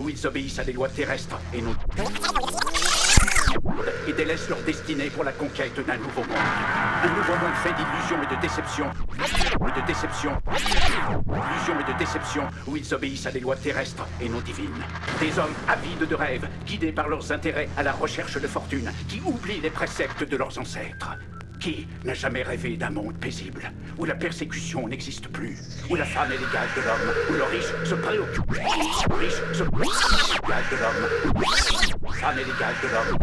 où ils obéissent à des lois terrestres et non et délaissent leur destinée pour la conquête d'un nouveau monde. Un nouveau monde fait d'illusions et de déceptions. Et de déceptions. Illusions et de déceptions où ils obéissent à des lois terrestres et non divines. Des hommes avides de rêves, guidés par leurs intérêts à la recherche de fortune, qui oublient les préceptes de leurs ancêtres. Qui n'a jamais rêvé d'un monde paisible, où la persécution n'existe plus, où la femme est l'égale de l'homme, où le riche se préoccupe, le riche se l'égale de l'homme, femme est l'égale de l'homme,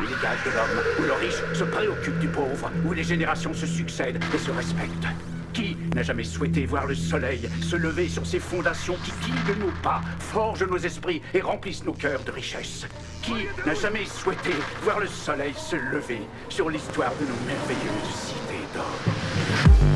l'égale de l'homme, où le riche se préoccupe du pauvre, où les générations se succèdent et se respectent. Qui n'a jamais souhaité voir le soleil se lever sur ces fondations qui guident nos pas, forgent nos esprits et remplissent nos cœurs de richesses Qui n'a jamais souhaité voir le soleil se lever sur l'histoire de nos merveilleuses cités d'or Thank you.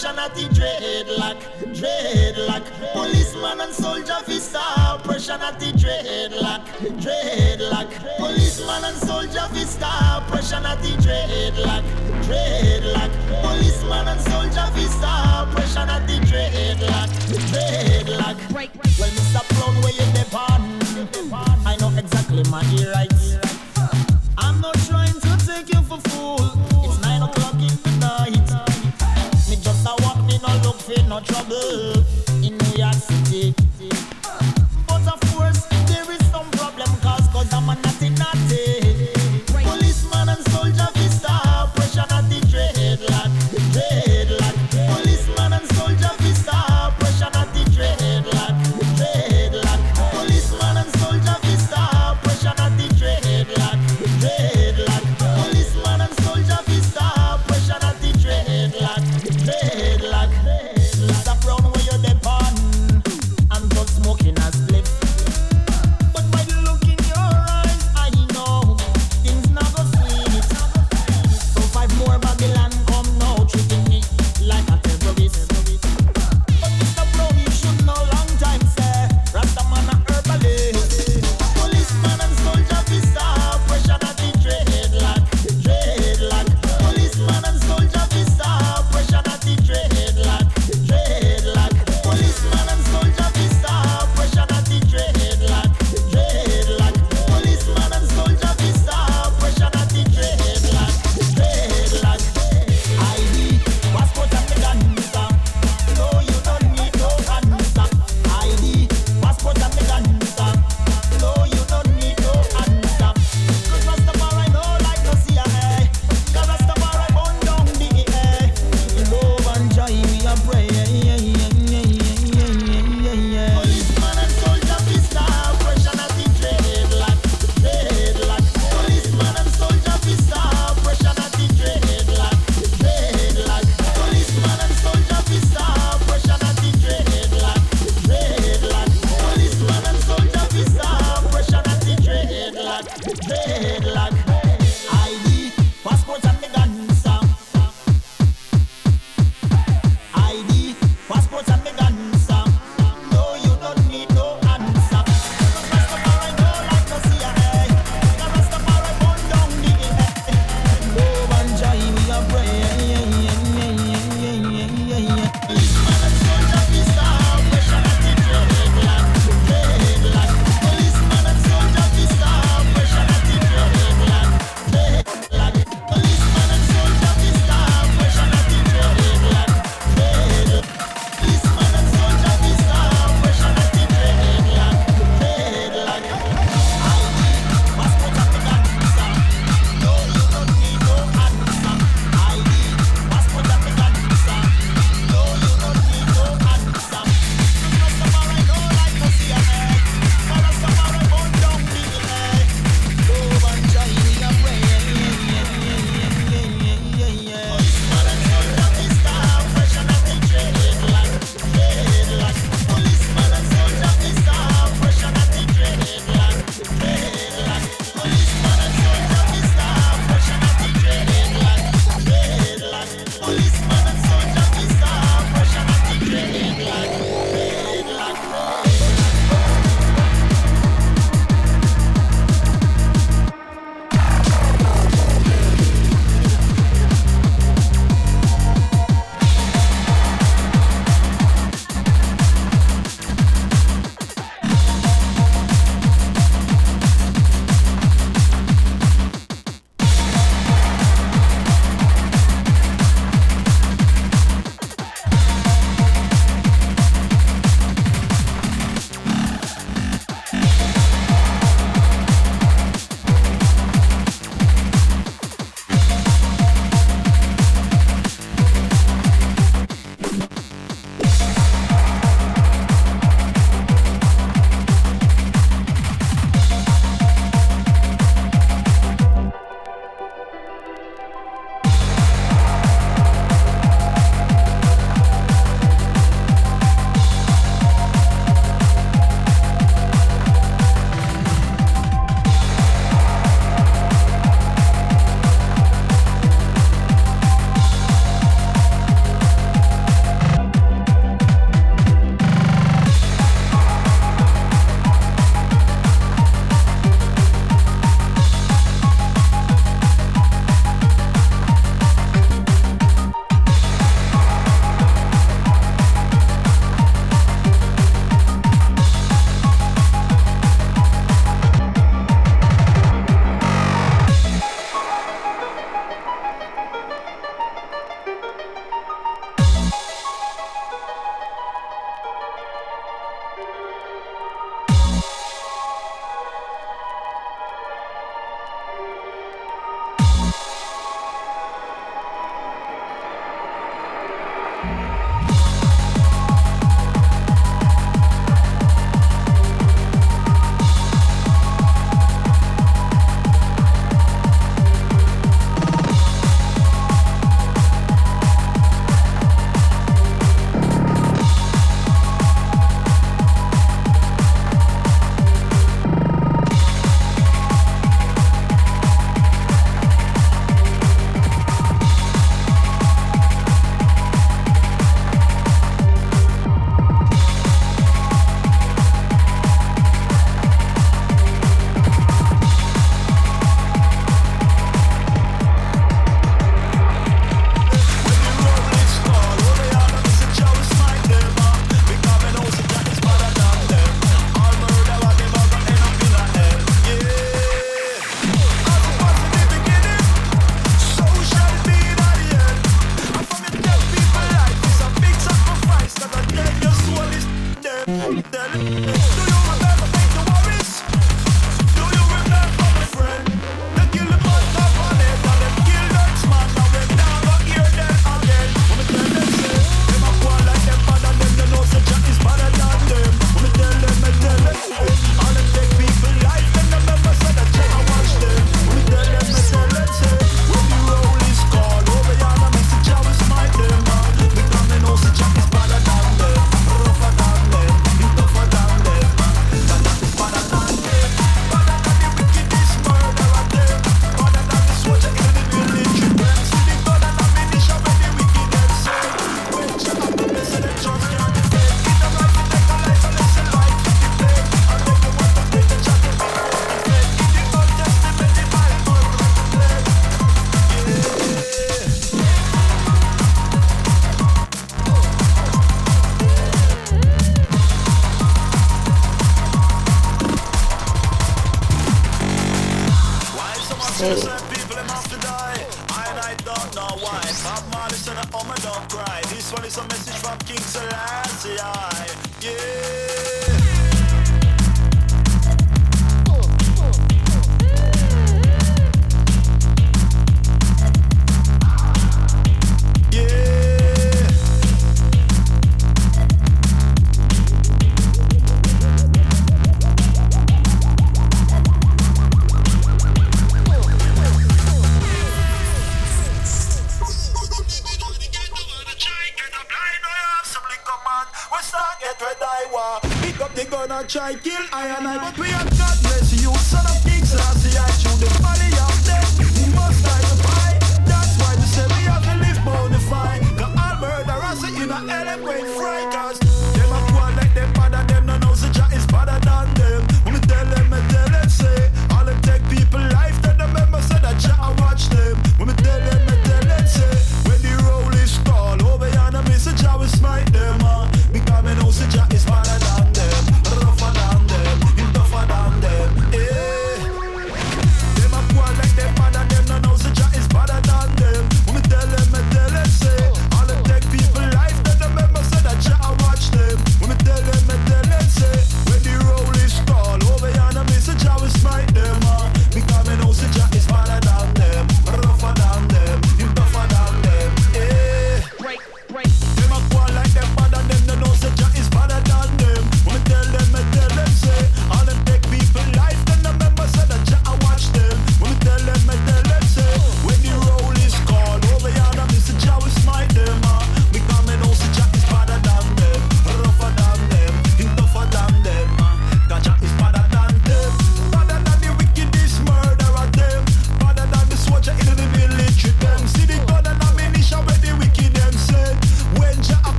Nationality dreadlock, dreadlock. Policeman and soldier visa. Nationality dreadlock, dreadlock. Policeman and soldier visa. Nationality dreadlock, dreadlock. Policeman and soldier visa. Nationality dreadlock, dreadlock. Well, Mr. Brown, where you depend? I know exactly my rights. no trouble.